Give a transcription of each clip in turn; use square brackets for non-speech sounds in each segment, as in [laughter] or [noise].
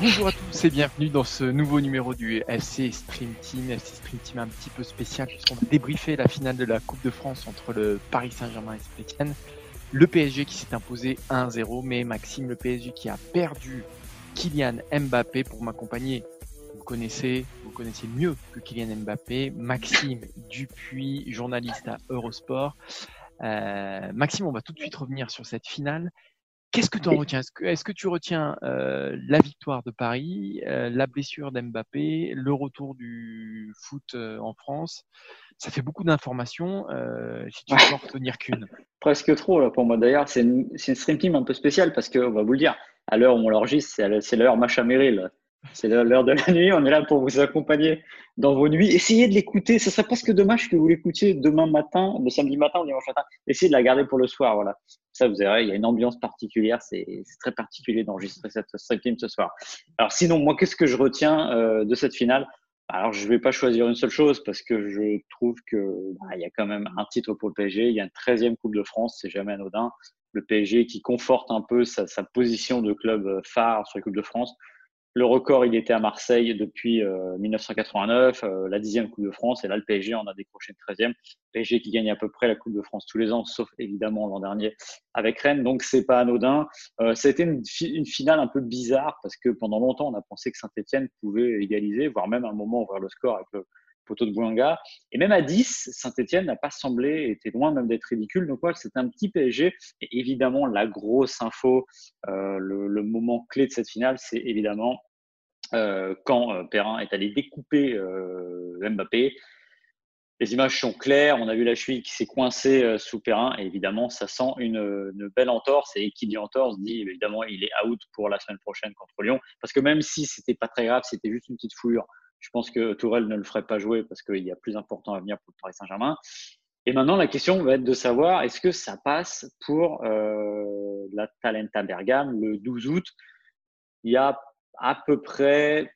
Bonjour à tous et bienvenue dans ce nouveau numéro du FC Stream Team. FC Stream Team un petit peu spécial puisqu'on va débriefer la finale de la Coupe de France entre le Paris Saint-Germain et Saint-Etienne. Le PSG qui s'est imposé 1-0, mais Maxime, le PSG qui a perdu Kylian Mbappé pour m'accompagner. Vous connaissez, vous connaissez mieux que Kylian Mbappé, Maxime Dupuis, journaliste à Eurosport. Euh, Maxime, on va tout de suite revenir sur cette finale. Qu'est-ce que tu en retiens? Est-ce que, tu retiens euh, la victoire de Paris, euh, la blessure d'Mbappé, le retour du foot en France? Ça fait beaucoup d'informations. si tu peux en retenir qu'une. [laughs] Presque trop là pour moi. D'ailleurs, c'est une, une, stream team un peu spéciale parce qu'on va vous le dire, à l'heure où on l'enregistre, c'est l'heure Macha Merrill. C'est l'heure de la nuit, on est là pour vous accompagner dans vos nuits. Essayez de l'écouter, ce serait presque dommage que vous l'écoutiez demain matin, le samedi matin ou dimanche matin. Essayez de la garder pour le soir, voilà. Ça, vous verrez, il y a une ambiance particulière, c'est très particulier d'enregistrer cette stream ce soir. Alors sinon, moi, qu'est-ce que je retiens euh, de cette finale? Alors, je ne vais pas choisir une seule chose parce que je trouve que bah, il y a quand même un titre pour le PSG. Il y a une 13e Coupe de France, c'est jamais anodin. Le PSG qui conforte un peu sa, sa position de club phare sur la Coupe de France. Le record, il était à Marseille depuis 1989, euh, euh, la dixième Coupe de France, et là, le PSG en a décroché une treizième. PSG qui gagne à peu près la Coupe de France tous les ans, sauf évidemment l'an dernier avec Rennes, donc c'est pas anodin. Euh, C'était une, une, finale un peu bizarre parce que pendant longtemps, on a pensé que Saint-Etienne pouvait égaliser, voire même à un moment ouvrir le score avec le poteau de Bouanga. Et même à 10, Saint-Etienne n'a pas semblé, était loin même d'être ridicule. Donc voilà, c'est un petit PSG. Et évidemment, la grosse info, euh, le, le, moment clé de cette finale, c'est évidemment euh, quand euh, Perrin est allé découper euh, Mbappé. Les images sont claires. On a vu la cheville qui s'est coincée sous Perrin. Évidemment, ça sent une, belle entorse. Et qui dit entorse dit évidemment il est out pour la semaine prochaine contre Lyon. Parce que même si c'était pas très grave, c'était juste une petite fouillure. Je pense que Tourelle ne le ferait pas jouer parce qu'il y a plus important à venir pour Paris Saint-Germain. Et maintenant, la question va être de savoir est-ce que ça passe pour euh, la Talenta Bergame le 12 août? Il y a à peu près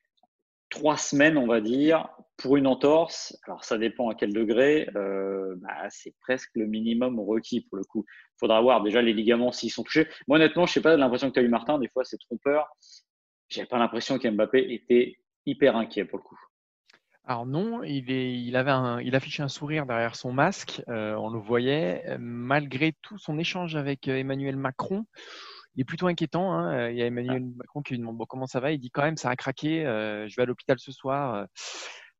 trois semaines, on va dire, pour une entorse. Alors, ça dépend à quel degré. Euh, bah, c'est presque le minimum requis pour le coup. Il faudra voir déjà les ligaments s'ils sont touchés. Moi, honnêtement, je sais pas l'impression que tu as eu, Martin. Des fois, c'est trompeur. J'ai pas l'impression qu'Mbappé était hyper inquiet pour le coup. Alors non, il, avait il affichait un sourire derrière son masque, euh, on le voyait. Malgré tout son échange avec euh, Emmanuel Macron, il est plutôt inquiétant. Hein. Il y a Emmanuel ah. Macron qui lui demande bon, comment ça va? Il dit quand même ça a craqué. Euh, je vais à l'hôpital ce soir. Euh.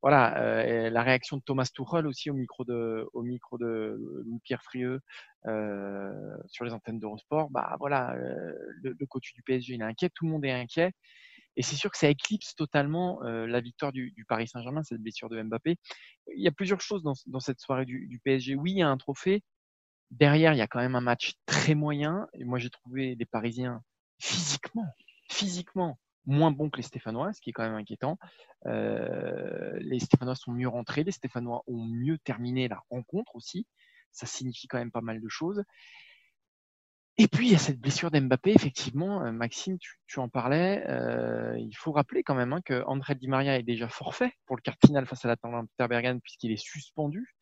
voilà. Euh, la réaction de Thomas Tuchel aussi au micro de au micro de Pierre Frieux sur les antennes d'Eurosport. Bah voilà, le, le, coach du PSG il est inquiet. Tout le monde est inquiet. Et c'est sûr que ça éclipse totalement la victoire du, du Paris Saint-Germain, cette blessure de Mbappé. Il y a plusieurs choses dans, dans cette soirée du, du, PSG. Oui, il y a un trophée, Derrière, il y a quand même un match très moyen. Et moi, j'ai trouvé les Parisiens physiquement, physiquement moins bons que les Stéphanois, ce qui est quand même inquiétant. Euh, les Stéphanois sont mieux rentrés, les Stéphanois ont mieux terminé la rencontre aussi. Ça signifie quand même pas mal de choses. Et puis, il y a cette blessure d'Mbappé, effectivement. Euh, Maxime, tu, en parlais. Euh, il faut rappeler quand même hein, que André Di Maria est déjà forfait pour le quart final face à la Peter Bergen puisqu'il est suspendu.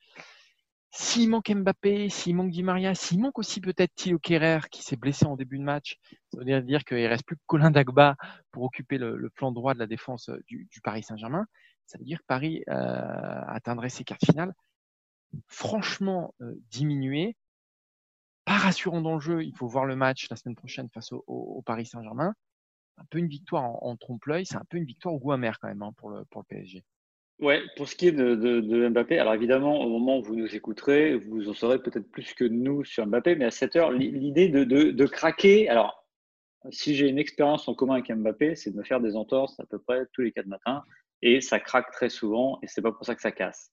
S'il manque Mbappé, s'il manque Di Maria, s'il manque aussi peut-être Thilo Kerrer qui s'est blessé en début de match, ça veut dire qu'il reste plus que Colin Dagba pour occuper le, le, flanc droit de la défense euh, du, Paris Saint-Germain. Ça veut dire que Paris euh, atteindrait ses cartes finales franchement euh, diminuées. Pas rassurant dans le jeu, il faut voir le match la semaine prochaine face au, Paris Saint-Germain. Un peu une victoire en, en trompe-l'œil, c'est un peu une victoire au goût amer quand même hein, pour, le, pour le PSG. Ouais, pour ce qui est de, Mbappé, alors évidemment, au moment où vous nous écouterez, vous en saurez peut-être plus que nous sur Mbappé, mais à cette heure, l'idée de, craquer, alors si j'ai une expérience en commun avec Mbappé, c'est de me faire des entorses à peu près tous les quatre matins, et ça craque très souvent, et c'est pas pour ça que ça casse.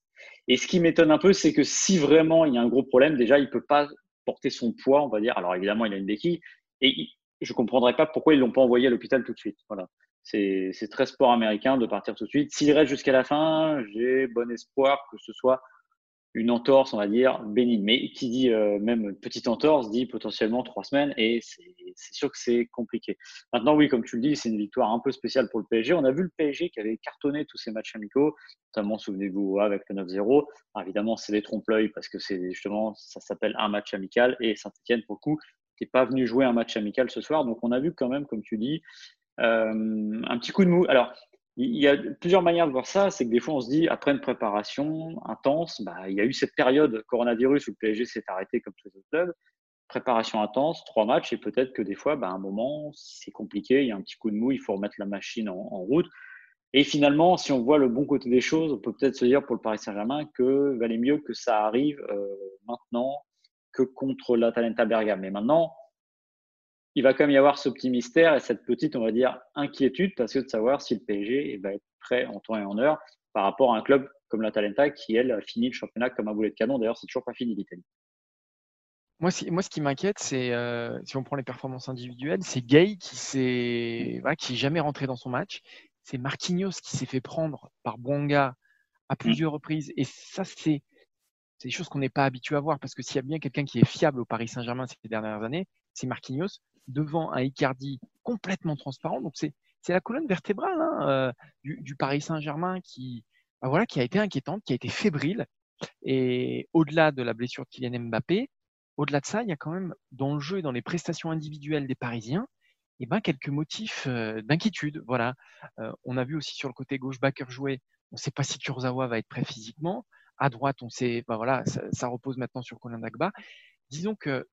Et ce qui m'étonne un peu, c'est que si vraiment il y a un gros problème, déjà, il peut pas porter son poids, on va dire. Alors évidemment, il a une béquille. Et je ne comprendrais pas pourquoi ils l'ont pas envoyé à l'hôpital tout de suite. Voilà. C'est très sport américain de partir tout de suite. S'il reste jusqu'à la fin, j'ai bon espoir que ce soit une entorse, on va dire, bénigne. Mais qui dit euh, même petite entorse, dit potentiellement trois semaines et c'est sûr que c'est compliqué. Maintenant, oui, comme tu le dis, c'est une victoire un peu spéciale pour le PSG. On a vu le PSG qui avait cartonné tous ses matchs amicaux, notamment, souvenez-vous, avec le 9-0. Évidemment, c'est des trompe-l'œil parce que c'est justement, ça s'appelle un match amical et Saint-Etienne, pour le coup, n'est pas venu jouer un match amical ce soir. Donc, on a vu quand même, comme tu dis, euh, un petit coup de mou. Alors, il y a plusieurs manières de voir ça. C'est que des fois, on se dit, après une préparation intense, bah, il y a eu cette période coronavirus où le PSG s'est arrêté comme tous les autres clubs. Préparation intense, trois matchs, et peut-être que des fois, bah, à un moment, c'est compliqué, il y a un petit coup de mou, il faut remettre la machine en, route. Et finalement, si on voit le bon côté des choses, on peut peut-être se dire pour le Paris Saint-Germain que valait mieux que ça arrive euh, maintenant que contre l'Atalanta Bergame. Mais maintenant, il va quand même y avoir ce petit mystère et cette petite, on va dire, inquiétude parce que de savoir si le PSG va être prêt en temps et en heure par rapport à un club comme la Talenta qui, elle, a fini le championnat comme un boulet de canon. D'ailleurs, c'est toujours pas fini l'Italie. Moi, moi, ce qui m'inquiète, c'est euh, si on prend les performances individuelles, c'est Gay qui s'est, voilà, qui est jamais rentré dans son match. C'est Marquinhos qui s'est fait prendre par Bonga à plusieurs reprises. Et ça, c'est des choses qu'on n'est pas habitué à voir parce que s'il y a bien quelqu'un qui est fiable au Paris Saint-Germain ces dernières années, c'est Marquinhos devant un Icardi complètement transparent. Donc c'est la colonne vertébrale hein, euh, du, Paris Saint-Germain qui, bah voilà, qui a été inquiétante, qui a été fébrile. Et au-delà de la blessure de Kylian Mbappé, au-delà de ça, il y a quand même dans le jeu et dans les prestations individuelles des Parisiens, eh ben, quelques motifs euh, d'inquiétude. Voilà. Euh, on a vu aussi sur le côté gauche Bakker jouer. On ne sait pas si Kurzawa va être prêt physiquement. À droite, on sait, bah voilà, ça, ça repose maintenant sur Colin Dagba. Disons que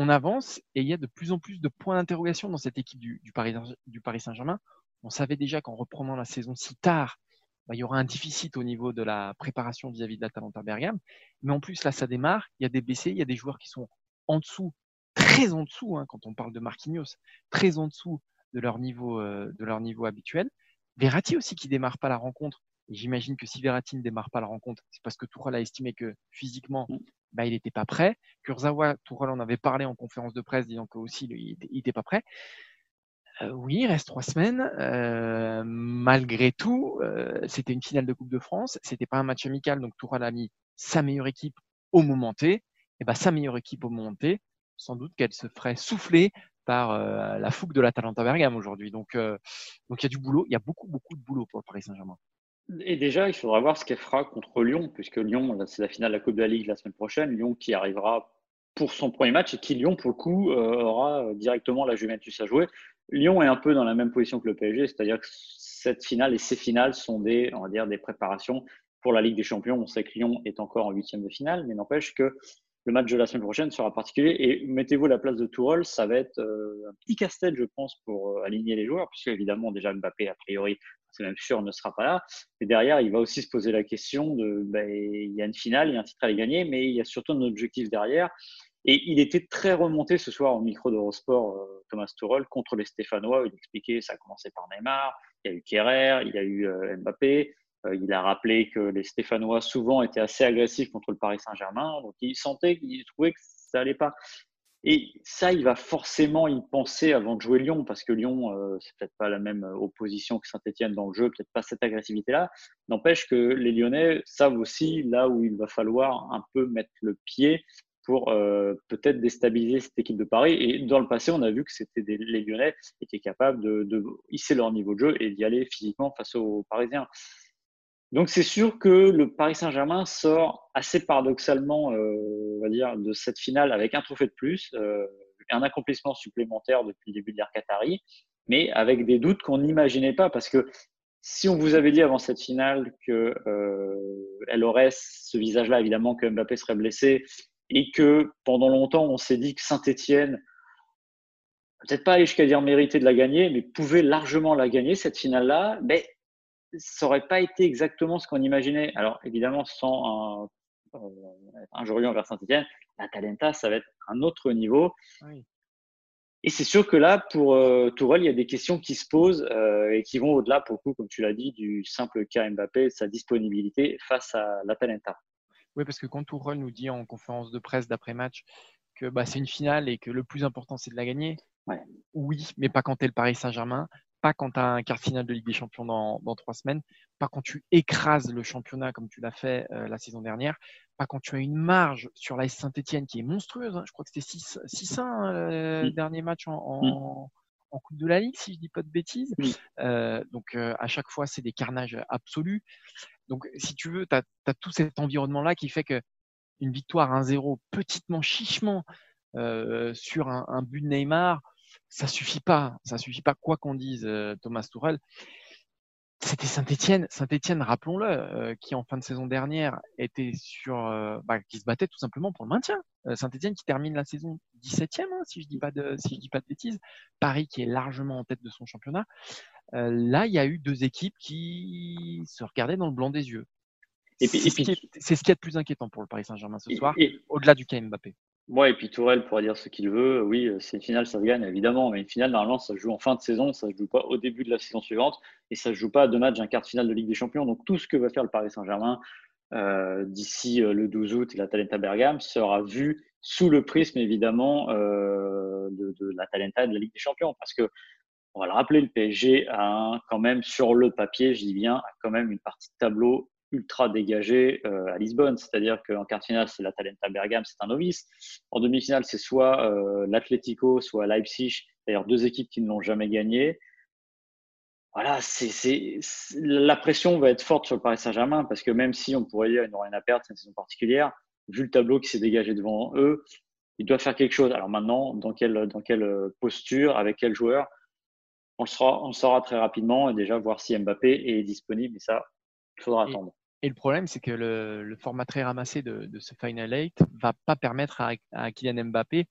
on avance et il y a de plus en plus de points d'interrogation dans cette équipe du, Paris, Saint-Germain. On savait déjà qu'en reprenant la saison si tard, bah, il y aura un déficit au niveau de la préparation vis-à-vis de l'Atalanta Bergame. Mais en plus, là, ça démarre. Il y a des blessés, il y a des joueurs qui sont en dessous, très en dessous, hein, quand on parle de Marquinhos, très en dessous de leur niveau, euh, de leur habituel. Verratti aussi qui démarre pas la rencontre. Et j'imagine que si Verratti ne démarre pas la rencontre, c'est parce que Tourelle a estimé que physiquement, mm bah, il n'était pas prêt. Kurzawa, Tourelle en avait parlé en conférence de presse, disant que aussi il n'était pas prêt. Euh, oui, il reste trois semaines. Euh, malgré tout, euh, c'était une finale de Coupe de France. C'était pas un match amical, donc Tourelle a mis sa meilleure équipe au moment T. Et bah, sa meilleure équipe au moment T, sans doute qu'elle se ferait souffler par la fougue de la Talenta Bergame aujourd'hui. Donc, donc il y a du boulot. Il y a beaucoup, beaucoup de boulot pour le Paris Saint-Germain. Et déjà, il faudra voir ce qu'elle fera contre Lyon, puisque Lyon, c'est la finale de la Coupe de la Ligue la semaine prochaine. Lyon qui arrivera pour son premier match et qui, Lyon, pour le coup, euh, aura directement la Juventus à jouer. Lyon est un peu dans la même position que le PSG, c'est-à-dire que cette finale et ces finales sont des, on va dire, des préparations pour la Ligue des Champions. On sait que Lyon est encore en huitième de finale, mais n'empêche que le match de la semaine prochaine sera particulier. Et mettez-vous à la place de Tourelle, ça va être euh, un petit casse-tête, je pense, pour euh, aligner les joueurs, puisque évidemment, déjà Mbappé, a priori, c'est même sûr, ne sera pas là. Et derrière, il va aussi se poser la question de, ben, il y a une finale, il y a un titre à gagner, mais il y a surtout un objectif derrière. Et il était très remonté ce soir au micro d'Eurosport, euh, Thomas Tuchel, contre les Stéphanois. Il expliquait, ça a commencé par Neymar, il y a eu Kerrer, il y a eu euh, Mbappé. Euh, il a rappelé que les Stéphanois souvent étaient assez agressifs contre le Paris Saint-Germain. Donc il sentait, qu'il trouvait que ça allait pas. Et ça, il va forcément y penser avant de jouer Lyon, parce que Lyon, euh, c'est peut-être pas la même euh, opposition que Saint-Etienne dans le jeu, peut-être pas cette agressivité-là. N'empêche que les Lyonnais savent aussi là où il va falloir un peu mettre le pied pour euh, peut-être déstabiliser cette équipe de Paris. Et dans le passé, on a vu que c'était les Lyonnais étaient capables de, de hisser leur niveau de jeu et d'y aller physiquement face aux Parisiens. Donc c'est sûr que le Paris Saint-Germain sort assez paradoxalement, euh, on va dire, de cette finale avec un trophée de plus, euh, un accomplissement supplémentaire depuis le début de l'ère Qatari, mais avec des doutes qu'on n'imaginait pas parce que si on vous avait dit avant cette finale que euh, elle aurait ce visage-là, évidemment que Mbappé serait blessé et que pendant longtemps on s'est dit que Saint-Étienne peut-être pas aller jusqu'à dire mériter de la gagner, mais pouvait largement la gagner cette finale-là, mais ça n'aurait pas été exactement ce qu'on imaginait. Alors, évidemment, sans un, euh, un envers Saint-Etienne, la Talenta, ça va être un autre niveau. Et c'est sûr que là, pour euh, Tourelle, il y a des questions qui se posent euh, et qui vont au-delà, pour le coup, comme tu l'as dit, du simple cas Mbappé, de sa disponibilité face à l'Atalanta. Oui, parce que quand Tourelle nous dit en conférence de presse d'après-match que bah, c'est une finale et que le plus important, c'est de la gagner, oui, mais pas quand tu es le Paris Saint-Germain, pas quand tu as un quart final de Ligue des Champions dans, dans, trois semaines, pas quand tu écrases le championnat comme tu l'as fait euh, la saison dernière, pas quand tu as une marge sur la Saint-Etienne qui est monstrueuse. Hein. Je crois que c'était 6-1 hein, le dernier match en, en, en, Coupe de la Ligue, si je dis pas de bêtises. Euh, donc euh, à chaque fois, c'est des carnages absolus. Donc si tu veux, tu as, as, tout cet environnement-là qui fait que une victoire 1-0 petitement, chichement euh, sur un, un, but de Neymar, ça suffit pas. Ça suffit pas, quoi qu'on dise, euh, Thomas Tourel. C'était Saint-Etienne, Saint-Etienne, rappelons-le, euh, qui en fin de saison dernière était sur, euh, bah, qui se battait tout simplement pour le maintien. Saint-Etienne qui termine la saison 17e, hein, si je dis pas de, si je dis pas de bêtises. Paris qui est largement en tête de son championnat. là, il y a eu deux équipes qui se regardaient dans le blanc des yeux. Et c'est ce qui est le plus inquiétant pour le Paris Saint-Germain ce soir, au-delà du cas Mbappé. Moi, et puis Tourelle pourrait dire ce qu'il veut. Oui, euh, c'est une finale, ça se gagne, évidemment. Mais une finale, normalement, ça se joue en fin de saison, ça ne se joue pas au début de la saison suivante. Et ça ne se joue pas à deux matchs, un quart de finale de Ligue des Champions. Donc, tout ce que va faire le Paris Saint-Germain euh, d'ici euh, le 12 août et la Talenta Bergame sera vu sous le prisme, évidemment, euh, de, de, la Talenta et de la Ligue des Champions. Parce que, on va le rappeler, le PSG a quand même, sur le papier, je dis bien, a quand même une partie de tableau ultra dégagé euh, à Lisbonne. C'est-à-dire qu'en quart de finale, c'est la Talenta Bergame, c'est un novice. En demi-finale, c'est soit euh, l'Atlético, soit Leipzig. D'ailleurs, deux équipes qui ne l'ont jamais gagné. Voilà, c'est, la pression va être forte sur le Paris Saint-Germain parce que même si on pourrait dire qu'ils n'ont rien à perdre, c'est une saison particulière, vu le tableau qui s'est dégagé devant eux, ils doivent faire quelque chose. Alors maintenant, dans quelle, dans quelle posture, avec quel joueur on le, saura, on le saura très rapidement et déjà voir si Mbappé est disponible. Et ça, il faudra attendre. Et le problème, c'est que le, format très ramassé de, ce Final 8 va pas permettre à, Kylian Mbappé,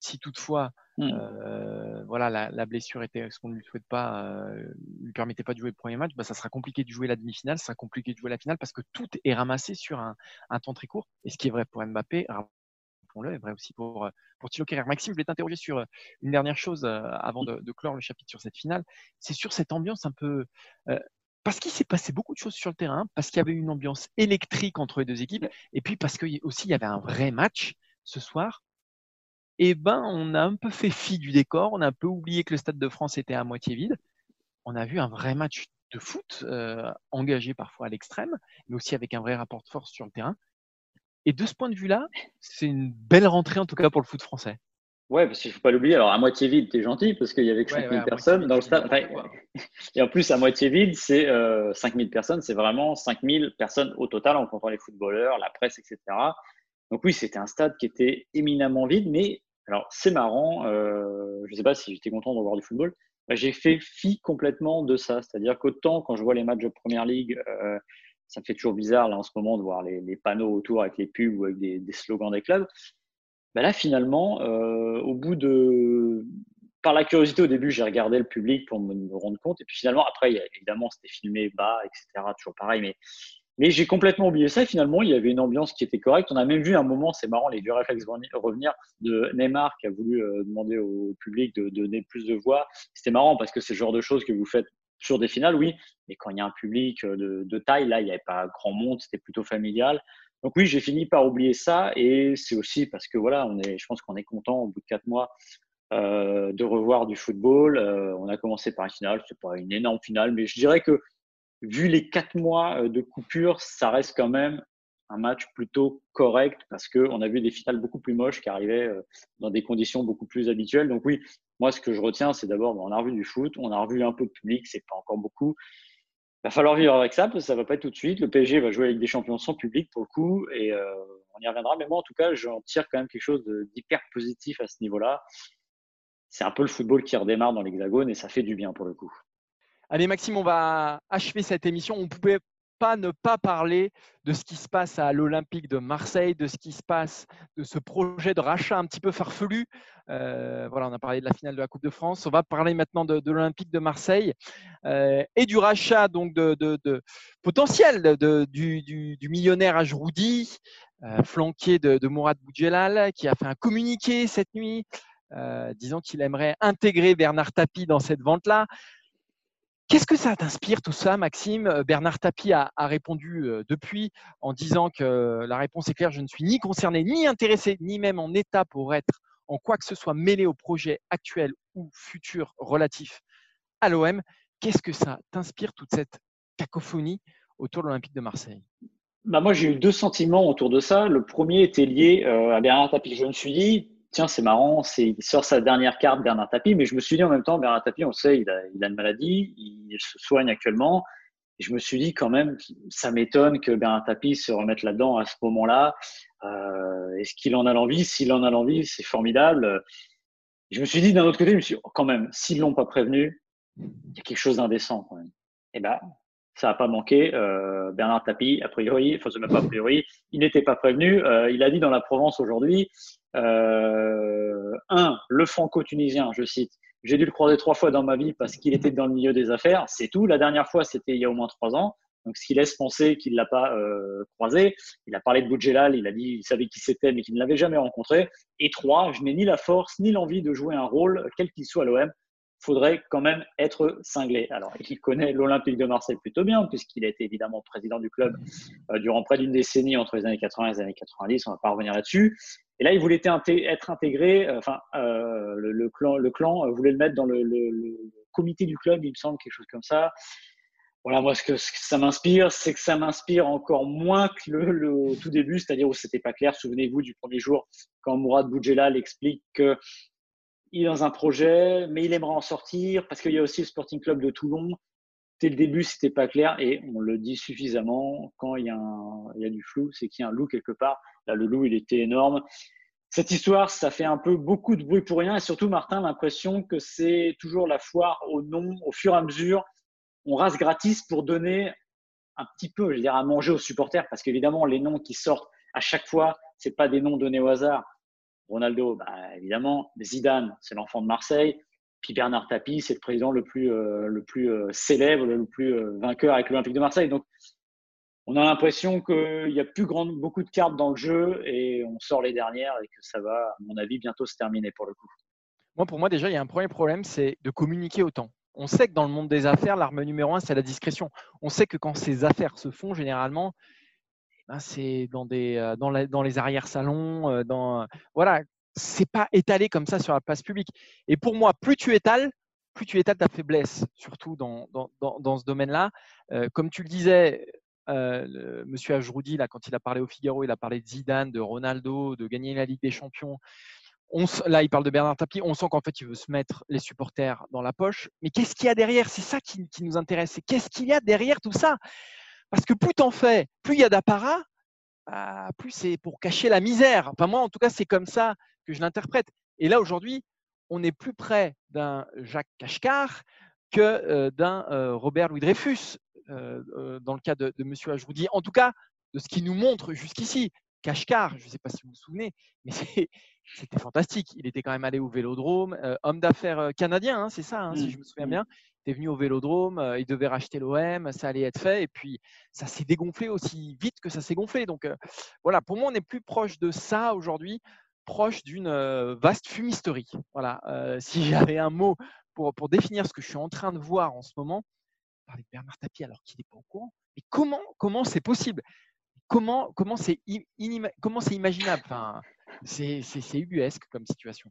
si toutefois hmm. euh, voilà, la, blessure était ce qu'on ne lui souhaite pas, euh, lui permettait pas de jouer le premier match, bah, ça sera compliqué de jouer la demi-finale, ça sera compliqué de jouer la finale parce que tout est ramassé sur un, temps très court. Et ce qui est vrai pour Mbappé, rappelons-le, est vrai aussi pour, pour Thilo Maxime, je vais t'interroger sur une dernière chose euh, avant de, de, clore le chapitre sur cette finale. C'est sur cette ambiance un peu euh, parce qu'il s'est passé beaucoup de choses sur le terrain, parce qu'il y avait une ambiance électrique entre les deux équipes, et puis parce qu'il aussi il y avait un vrai match ce soir. Et eh ben, on a un peu fait fi du décor, on a un peu oublié que le Stade de France était à moitié vide. On a vu un vrai match de foot, euh, engagé parfois à l'extrême, mais aussi avec un vrai rapport de force sur le terrain. Et de ce point de vue-là, c'est une belle rentrée en tout cas pour le foot français. Ouais, parce qu'il ne faut pas l'oublier. Alors, à moitié vide, tu es gentil parce qu'il y avait que 5000 personnes dans le stade. [laughs] et en plus, à moitié vide, c'est euh, 5000 personnes. C'est vraiment 5000 personnes au total en comptant les footballeurs, la presse, etc. Donc, oui, c'était un stade qui était éminemment vide. Mais alors, c'est marrant. Euh, je ne sais pas si j'étais content de voir du football. Bah, j'ai fait fi complètement de ça. C'est-à-dire qu'autant quand je vois les matchs de première ligue, euh, ça me fait toujours bizarre là en ce moment de voir les, les panneaux autour avec les pubs ou avec des, des slogans des clubs. Bah là, finalement, euh, au bout de. Par la curiosité, au début, j'ai regardé le public pour me, rendre compte. Et puis finalement, après, évidemment, c'était filmé bas, etc. Toujours pareil. Mais, mais j'ai complètement oublié ça. Et finalement, il y avait une ambiance qui était correcte. On a même vu un moment, c'est marrant, les vieux réflexes revenir de Neymar qui a voulu euh, demander au public de, donner plus de voix. C'était marrant parce que c'est le genre de choses que vous faites sur des finales, oui. Mais quand il y a un public de, de taille, là, il n'y avait pas grand monde. C'était plutôt familial. Donc oui, j'ai fini par oublier ça et c'est aussi parce que voilà, on est, je pense qu'on est content au bout de quatre mois euh, de revoir du football. Euh, on a commencé par une finale, c'est pas une énorme finale, mais je dirais que vu les quatre mois euh, de coupure, ça reste quand même un match plutôt correct parce qu'on a vu des finales beaucoup plus moches qui arrivaient dans des conditions beaucoup plus habituelles. Donc oui, moi ce que je retiens, c'est d'abord, on a revu du foot, on a revu un peu de public, c'est pas encore beaucoup, va falloir vivre avec ça, parce que ça va pas être tout de suite. Le PSG va jouer avec des champions sans public pour le coup, et euh, on y reviendra. Mais moi, en tout cas, j'en tire quand même quelque chose d'hyper positif à ce niveau-là. C'est un peu le football qui redémarre dans l'Hexagone et ça fait du bien pour le coup. Allez Maxime, on va achever cette émission. On pouvait pas ne pas parler de ce qui se passe à l'Olympique de Marseille, de ce qui se passe, de ce projet de rachat un petit peu farfelu. Euh, voilà, on a parlé de la finale de la Coupe de France. On va parler maintenant de, l'Olympique de Marseille euh, et du rachat donc de, potentiel du, millionnaire Ajroudi, euh, flanqué de, Mourad Boudjelal, qui a fait un communiqué cette nuit disant qu'il aimerait intégrer Bernard Tapie dans cette vente-là. Qu'est-ce que ça t'inspire tout ça, Maxime? Bernard Tapie a, répondu depuis en disant que la réponse est claire, je ne suis ni concerné, ni intéressé, ni même en état pour être en quoi que ce soit mêlé au projet actuel ou futur relatif à l'OM. Qu'est-ce que ça t'inspire, toute cette cacophonie autour de l'Olympique de Marseille? Bah moi, j'ai eu deux sentiments autour de ça. Le premier était lié à Bernard Tapie. Je me suis dit, tiens, c'est marrant, il sort sa dernière carte, Bernard Tapie, mais je me suis dit en même temps, Bernard Tapie, on sait, il a, il a une maladie, il se soigne actuellement. Je me suis dit quand même, ça m'étonne que Bernard Tapie se remette là-dedans à ce moment-là. Euh, est-ce qu'il en a l'envie? S'il en a l'envie, c'est formidable. Je me suis dit d'un autre côté, je me suis dit, quand même, s'ils l'ont pas prévenu, il y a quelque chose d'indécent quand même. Eh ben, ça n'a pas manqué. Euh, Bernard Tapie, a priori, enfin, même pas a priori, il n'était pas prévenu. Euh, il a dit dans la Provence aujourd'hui, euh, un, le franco-tunisien, je cite, j'ai dû le croiser trois fois dans ma vie parce qu'il était dans le milieu des affaires, c'est tout. La dernière fois, c'était il y a au moins trois ans. Donc, ce qui laisse penser qu'il ne l'a pas euh, croisé. Il a parlé de Boudjelal, il a dit qu'il savait qui c'était, mais qu'il ne l'avait jamais rencontré. Et trois, je n'ai ni la force ni l'envie de jouer un rôle, quel qu'il soit à l'OM. Faudrait quand même être cinglé. Alors, il connaît l'Olympique de Marseille plutôt bien, puisqu'il a été évidemment président du club euh, durant près d'une décennie entre les années 80 et les années 90. On va pas revenir là-dessus. Et là, il voulait être intégré, euh, enfin, euh, le, clan, le clan voulait le mettre dans le, comité du club, il me semble, quelque chose comme ça. Voilà, moi, ce que, ça m'inspire, c'est que ça m'inspire encore moins que le, tout début, c'est-à-dire où c'était pas clair. Souvenez-vous du premier jour, quand Mourad Boudjelal explique qu'il est dans un projet, mais il aimerait en sortir parce qu'il y a aussi le Sporting Club de Toulon. Dès le début, c'était pas clair et on le dit suffisamment. Quand il y a, il du flou, c'est qu'il y a un loup quelque part le loup, il était énorme. Cette histoire, ça fait un peu beaucoup de bruit pour rien. Et surtout, Martin, l'impression que c'est toujours la foire au nom, au fur et à mesure. On rase gratis pour donner un petit peu, je veux dire, à manger aux supporters. Parce qu'évidemment, les noms qui sortent à chaque fois, c'est pas des noms donnés au hasard. Ronaldo, bah, évidemment. Zidane, c'est l'enfant de Marseille. Puis Bernard Tapie, c'est le président le plus, euh, euh, célèbre, le plus euh, vainqueur avec l'Olympique de Marseille. Donc, on a l'impression qu'il y a plus beaucoup de cartes dans le jeu et on sort les dernières et que ça va, à mon avis, bientôt se terminer pour le coup. Moi, pour moi, déjà, il y a un premier problème, c'est de communiquer autant. On sait que dans le monde des affaires, l'arme numéro un, c'est la discrétion. On sait que quand ces affaires se font, généralement, c'est dans, des, euh, dans, les arrière-salons, euh, dans voilà, c'est pas étalé comme ça sur la place publique. Et pour moi, plus tu étales, plus tu étales ta faiblesse, surtout dans, ce domaine-là. Euh, comme tu le disais, euh, Monsieur Ajroudi, là, quand il a parlé au Figaro, il a parlé de Zidane, de Ronaldo, de gagner la Ligue des Champions. On, là, il parle de Bernard Tapie. On sent qu'en fait, il veut se mettre les supporters dans la poche. Mais qu'est-ce qu'il y a derrière? C'est ça qui, nous intéresse. qu'est-ce qu'il y a derrière tout ça? Parce que plus t'en fais, plus il y a d'apparat, bah, plus c'est pour cacher la misère. Enfin, moi, en tout cas, c'est comme ça que je l'interprète. Et là, aujourd'hui, on est plus près d'un Jacques Cachecar que euh, d'un euh, Robert Louis Dreyfus. Euh, dans le cas de, de M. Ajroudi, en tout cas de ce qu'il nous montre jusqu'ici. Kashkar, je ne sais pas si vous vous souvenez, mais [laughs] c'était fantastique. Il était quand même allé au Vélodrome, homme d'affaires canadien, hein, c'est ça, hein, si mmh. je me souviens mmh. bien. Est venu au Vélodrome, il devait racheter l'OM, ça allait être fait, et puis ça s'est dégonflé aussi vite que ça s'est gonflé. Donc voilà, pour moi, on est plus proche de ça aujourd'hui, proche d'une vaste fumisterie. Voilà, [laughs] si j'avais un mot pour, pour définir ce que je suis en train de voir en ce moment, parler de Bernard Tapie alors qu'il n'est pas au courant. Mais comment comment c'est possible? Comment comment c'est imaginable? Enfin, c'est ubuesque comme situation.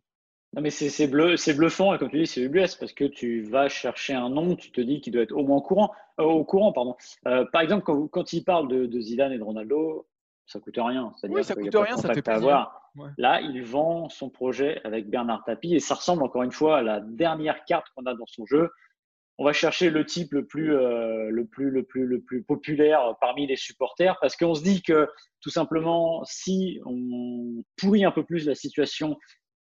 Non mais c'est bleu, c'est bluffant et comme tu dis c'est ubuesque parce que tu vas chercher un nom, tu te dis qu'il doit être au moins au courant. Euh, au courant pardon. Euh, par exemple quand, quand il parle de, de, Zidane et de Ronaldo, ça coûte rien. Oui, ça coûte rien, ça fait plaisir. Avoir. Là, il vend son projet avec Bernard Tapie et ça ressemble encore une fois à la dernière carte qu'on a dans son jeu on va chercher le type le plus, euh, le plus, le plus, le plus populaire parmi les supporters parce qu'on se dit que tout simplement, si on pourrit un peu plus la situation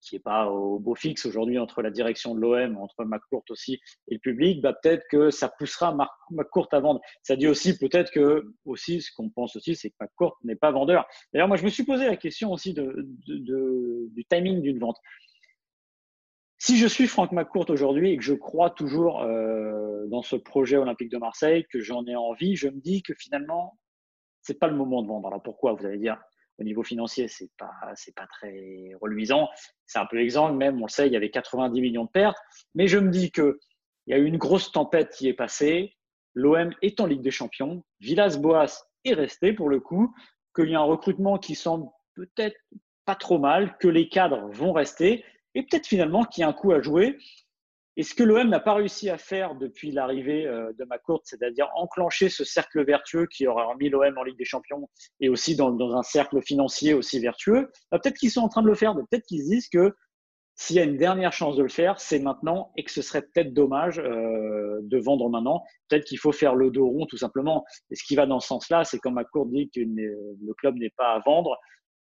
qui n'est pas au beau fixe aujourd'hui entre la direction de l'OM, entre McCourt aussi et le public, bah peut-être que ça poussera McCourt à vendre. Ça dit aussi peut-être que aussi ce qu'on pense aussi, c'est que McCourt n'est pas vendeur. D'ailleurs, moi je me suis posé la question aussi du timing d'une vente. Si je suis Franck McCourt aujourd'hui et que je crois toujours euh, dans ce projet olympique de Marseille, que j'en ai envie, je me dis que finalement, c'est pas le moment de vendre. Alors pourquoi? Vous allez dire, au niveau financier, c'est pas, c'est pas très reluisant. C'est un peu l'exemple, même, on le sait, il y avait 90 millions de pertes. Mais je me dis que il y a eu une grosse tempête qui est passée. L'OM est en Ligue des Champions. Villas-Boas est resté pour le coup. Qu'il y a un recrutement qui semble peut-être pas trop mal, que les cadres vont rester et peut-être finalement qu'il y a un coup à jouer. Et ce que l'OM n'a pas réussi à faire depuis l'arrivée euh, de McCourt, c'est-à-dire enclencher ce cercle vertueux qui aura remis l'OM en Ligue des Champions et aussi dans, un cercle financier aussi vertueux, bah, peut-être qu'ils sont en train de le faire, peut-être qu'ils se disent que s'il y a une dernière chance de le faire, c'est maintenant et que ce serait peut-être dommage euh, de vendre maintenant. Peut-être qu'il faut faire le dos rond tout simplement. Et ce qui va dans ce sens-là, c'est comme McCourt dit que le club n'est pas à vendre,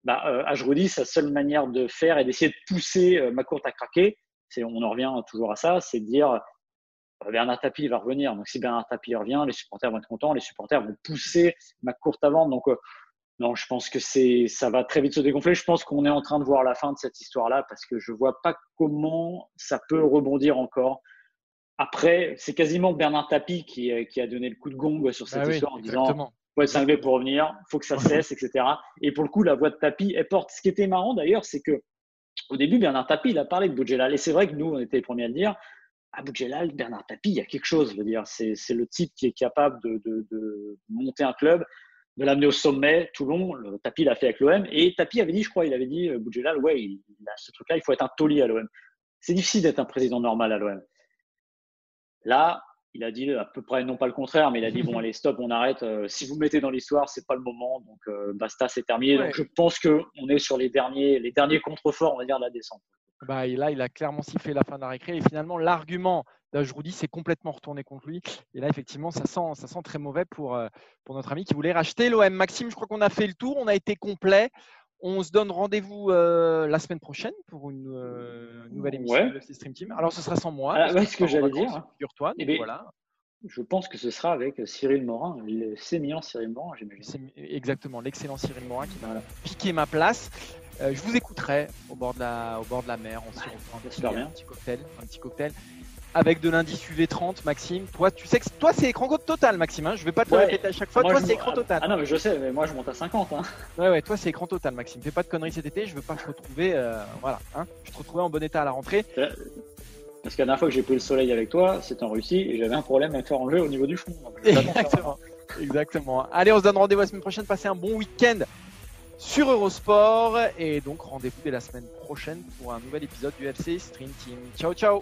bah, euh, sa seule manière de faire est d'essayer de pousser euh, à craquer on en revient toujours à ça, c'est de dire euh, Bernard Tapie va revenir. Donc si Bernard Tapie revient, les supporters vont être contents, les supporters vont pousser ma courte vendre. Donc euh, non, je pense que c'est ça va très vite se dégonfler. Je pense qu'on est en train de voir la fin de cette histoire-là parce que je vois pas comment ça peut rebondir encore. Après, c'est quasiment Bernard Tapie qui, euh, qui, a donné le coup de gong sur cette ah histoire en disant faut être cinglé pour revenir, faut que ça [laughs] cesse, etc. Et pour le coup, la voix de Tapie, elle porte. Ce qui était marrant d'ailleurs, c'est que au début, Bernard Tapie, il a parlé de Boudjelal. Et c'est vrai que nous, on était les premiers à le dire. À Boudjelal, Bernard Tapie, il y a quelque chose. Je veux dire, c'est, le type qui est capable de, de, monter un club, de l'amener au sommet. Toulon, le Tapie l'a fait avec l'OM. Et Tapie avait dit, je crois, il avait dit, euh, Boudjelal, ouais, il, a ce truc-là, il faut être un taulier à l'OM. C'est difficile d'être un président normal à l'OM. Là, il a dit à peu près non pas le contraire, mais il a dit bon [laughs] allez stop, on arrête. Euh, si vous mettez dans l'histoire, c'est pas le moment, donc euh, basta, c'est terminé. Donc je pense que on est sur les derniers, les derniers contreforts, on va dire de la descente. Bah, et là, il a clairement sifflé la fin de la récré. Et finalement, l'argument d'Ajroudi s'est complètement retourné contre lui. Et là, effectivement, ça sent, ça sent très mauvais pour, euh, pour notre ami qui voulait racheter l'OM. Maxime, je crois qu'on a fait le tour, on a été complet. On se donne rendez-vous la semaine prochaine pour une nouvelle émission de Stream Team. Alors, ce sera sans moi. Ah, ce que j'allais dire. Figure-toi. Eh voilà. Je pense que ce sera avec Cyril Morin, le sémillant Cyril Morin, j'imagine. Exactement, l'excellent Cyril Morin qui va piquer ma place. Euh, je vous écouterai au bord de la, au bord de la mer. On se retrouve un petit, un petit cocktail, un petit cocktail avec de l'indice UV30, Maxime. Toi, tu sais que toi, c'est écran total, Maxime. Hein. Je vais pas te le répéter à chaque fois. toi, c'est écran total. Ah non, mais je sais, mais moi, je monte à 50. Hein. Ouais, ouais, toi, c'est écran total, Maxime. Fais pas de conneries cet été. Je veux pas te retrouver. Euh, voilà, hein. Je te en bon état à la rentrée. Parce que la dernière fois que j'ai pris le soleil avec toi, c'était en Russie et j'avais un problème à faire enlever au niveau du front. Exactement. Exactement. Allez, on se donne rendez-vous la semaine prochaine. Passez un bon week-end sur Eurosport. Et donc, rendez-vous dès la semaine prochaine pour un nouvel épisode du FC Stream Team. Ciao, ciao.